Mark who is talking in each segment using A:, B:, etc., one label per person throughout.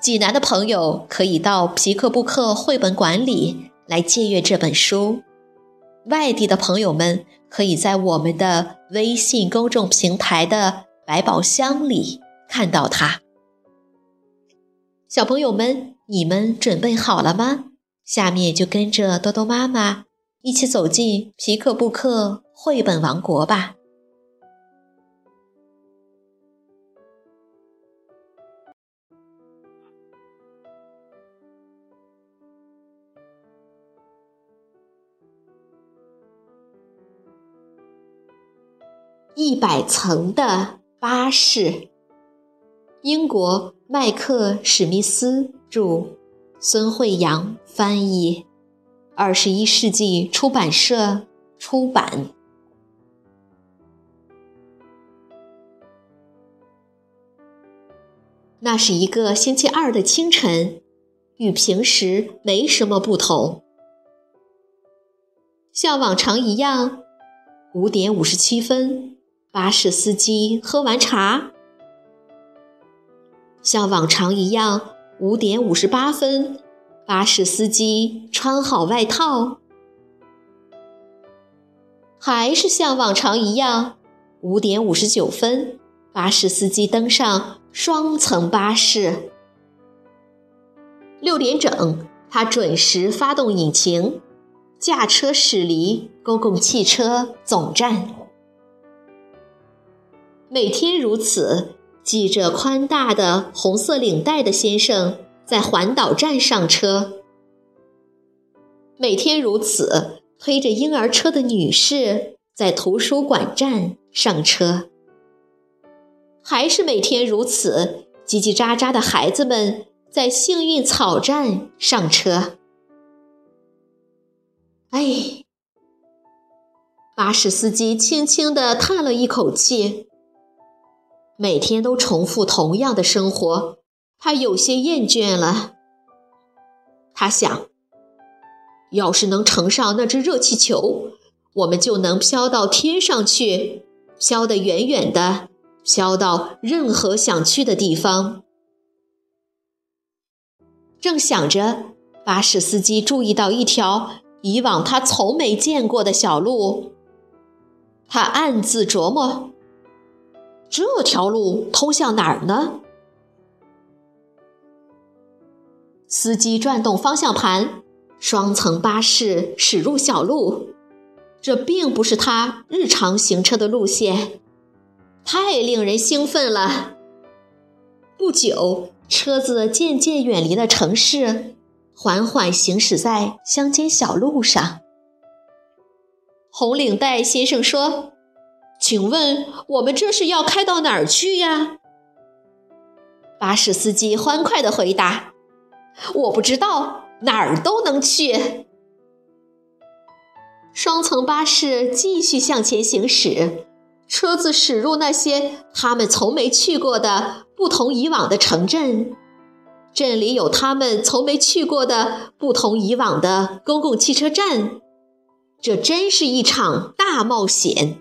A: 济南的朋友可以到皮克布克绘本馆里来借阅这本书，外地的朋友们可以在我们的微信公众平台的百宝箱里看到它。小朋友们，你们准备好了吗？下面就跟着多多妈妈一起走进皮克布克绘本王国吧。一百层的巴士，英国麦克史密斯著，孙慧阳翻译，二十一世纪出版社出版。那是一个星期二的清晨，与平时没什么不同，像往常一样，五点五十七分。巴士司机喝完茶，像往常一样，五点五十八分，巴士司机穿好外套，还是像往常一样，五点五十九分，巴士司机登上双层巴士。六点整，他准时发动引擎，驾车驶离公共汽车总站。每天如此，系着宽大的红色领带的先生在环岛站上车；每天如此，推着婴儿车的女士在图书馆站上车；还是每天如此，叽叽喳喳的孩子们在幸运草站上车。哎，巴士司机轻轻地叹了一口气。每天都重复同样的生活，他有些厌倦了。他想，要是能乘上那只热气球，我们就能飘到天上去，飘得远远的，飘到任何想去的地方。正想着，巴士司机注意到一条以往他从没见过的小路，他暗自琢磨。这条路通向哪儿呢？司机转动方向盘，双层巴士驶入小路。这并不是他日常行车的路线，太令人兴奋了。不久，车子渐渐远离了城市，缓缓行驶在乡间小路上。红领带先生说。请问我们这是要开到哪儿去呀？巴士司机欢快地回答：“我不知道，哪儿都能去。”双层巴士继续向前行驶，车子驶入那些他们从没去过的不同以往的城镇，镇里有他们从没去过的不同以往的公共汽车站。这真是一场大冒险。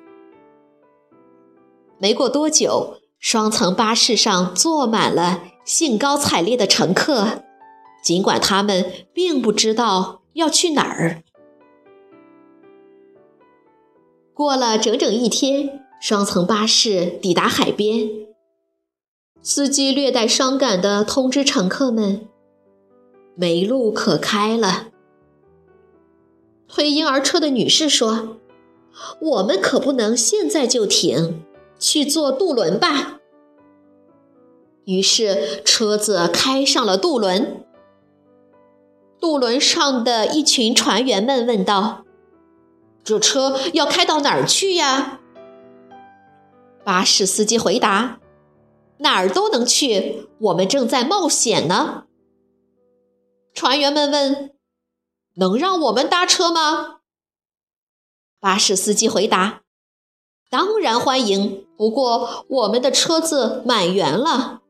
A: 没过多久，双层巴士上坐满了兴高采烈的乘客，尽管他们并不知道要去哪儿。过了整整一天，双层巴士抵达海边。司机略带伤感地通知乘客们：“没路可开了。”推婴儿车的女士说：“我们可不能现在就停。”去坐渡轮吧。于是车子开上了渡轮。渡轮上的一群船员们问道：“这车要开到哪儿去呀？”巴士司机回答：“哪儿都能去，我们正在冒险呢。”船员们问：“能让我们搭车吗？巴士司机回答：“当然欢迎，不过我们的车子满员了。”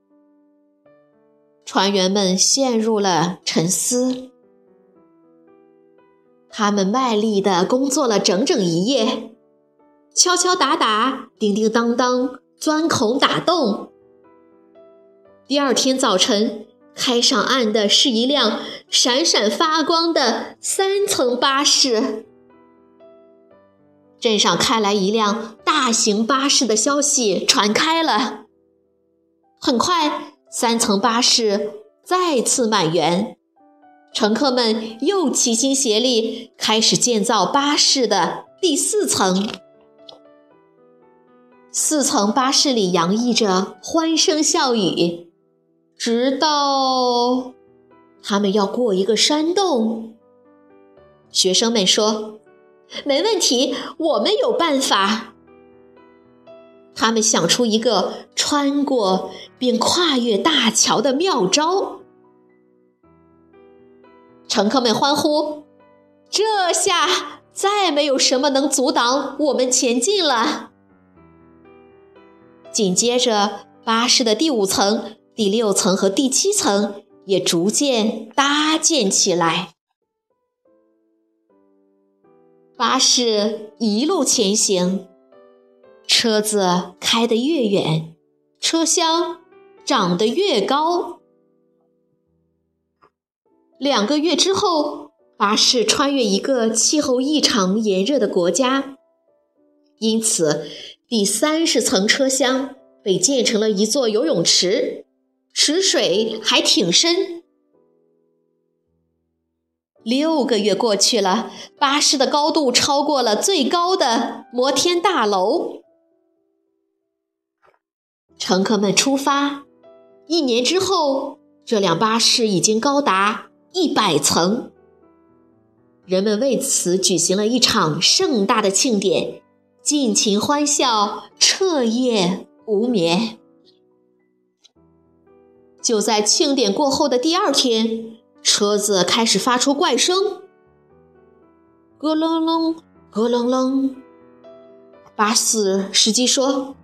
A: 船员们陷入了沉思。他们卖力的工作了整整一夜，敲敲打打，叮叮当当，钻孔打洞。第二天早晨，开上岸的是一辆闪闪发光的三层巴士。镇上开来一辆大型巴士的消息传开了，很快，三层巴士再次满员。乘客们又齐心协力，开始建造巴士的第四层。四层巴士里洋溢着欢声笑语，直到他们要过一个山洞。学生们说：“没问题，我们有办法。”他们想出一个穿过并跨越大桥的妙招。乘客们欢呼：“这下再没有什么能阻挡我们前进了。”紧接着，巴士的第五层、第六层和第七层也逐渐搭建起来。巴士一路前行，车子开得越远，车厢长得越高。两个月之后，巴士穿越一个气候异常炎热的国家，因此第三十层车厢被建成了一座游泳池，池水还挺深。六个月过去了，巴士的高度超过了最高的摩天大楼。乘客们出发，一年之后，这辆巴士已经高达。一百层，人们为此举行了一场盛大的庆典，尽情欢笑，彻夜无眠。就在庆典过后的第二天，车子开始发出怪声，咯楞楞，咯楞楞。巴士司机说：“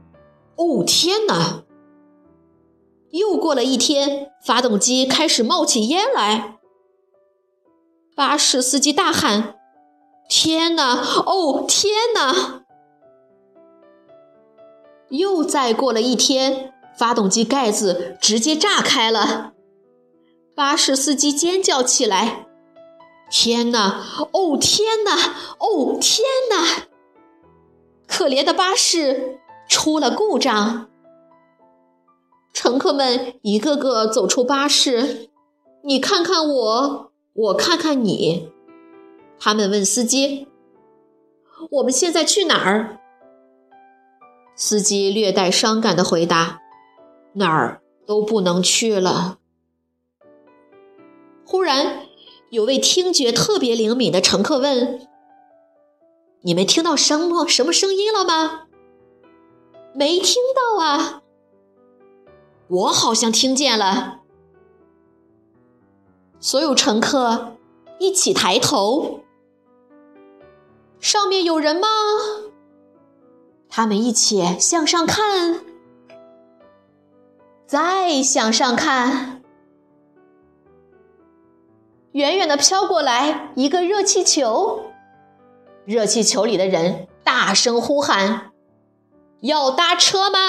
A: 哦，天哪！”又过了一天，发动机开始冒起烟来。巴士司机大喊：“天哪！哦，天哪！”又再过了一天，发动机盖子直接炸开了。巴士司机尖叫起来：“天哪！哦，天哪！哦，天哪！”可怜的巴士出了故障。乘客们一个个走出巴士，你看看我。我看看你，他们问司机：“我们现在去哪儿？”司机略带伤感的回答：“哪儿都不能去了。”忽然，有位听觉特别灵敏的乘客问：“你们听到什么什么声音了吗？”“没听到啊。”“我好像听见了。”所有乘客一起抬头，上面有人吗？他们一起向上看，再向上看，远远的飘过来一个热气球，热气球里的人大声呼喊：“要搭车吗？”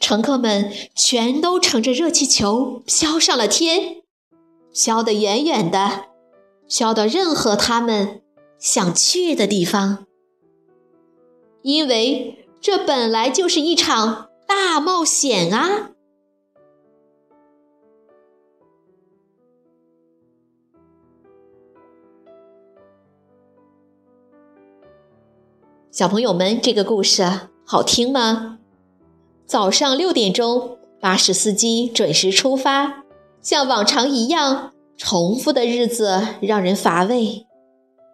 A: 乘客们全都乘着热气球飘上了天，飘得远远的，飘到任何他们想去的地方。因为这本来就是一场大冒险啊！小朋友们，这个故事好听吗？早上六点钟，巴士司机准时出发，像往常一样，重复的日子让人乏味。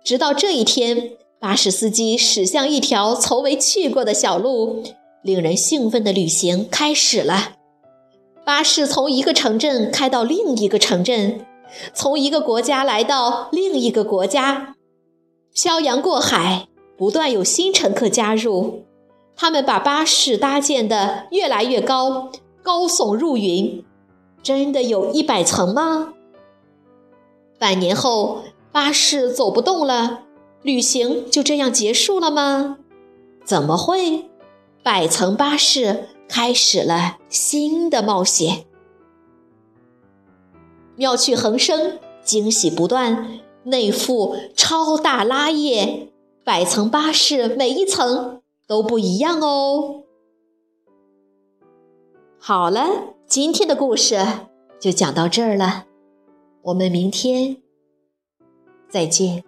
A: 直到这一天，巴士司机驶向一条从未去过的小路，令人兴奋的旅行开始了。巴士从一个城镇开到另一个城镇，从一个国家来到另一个国家，漂洋过海，不断有新乘客加入。他们把巴士搭建的越来越高，高耸入云。真的有一百层吗？百年后，巴士走不动了，旅行就这样结束了吗？怎么会？百层巴士开始了新的冒险，妙趣横生，惊喜不断，内附超大拉页，百层巴士每一层都不一样哦。好了，今天的故事就讲到这儿了，我们明天再见。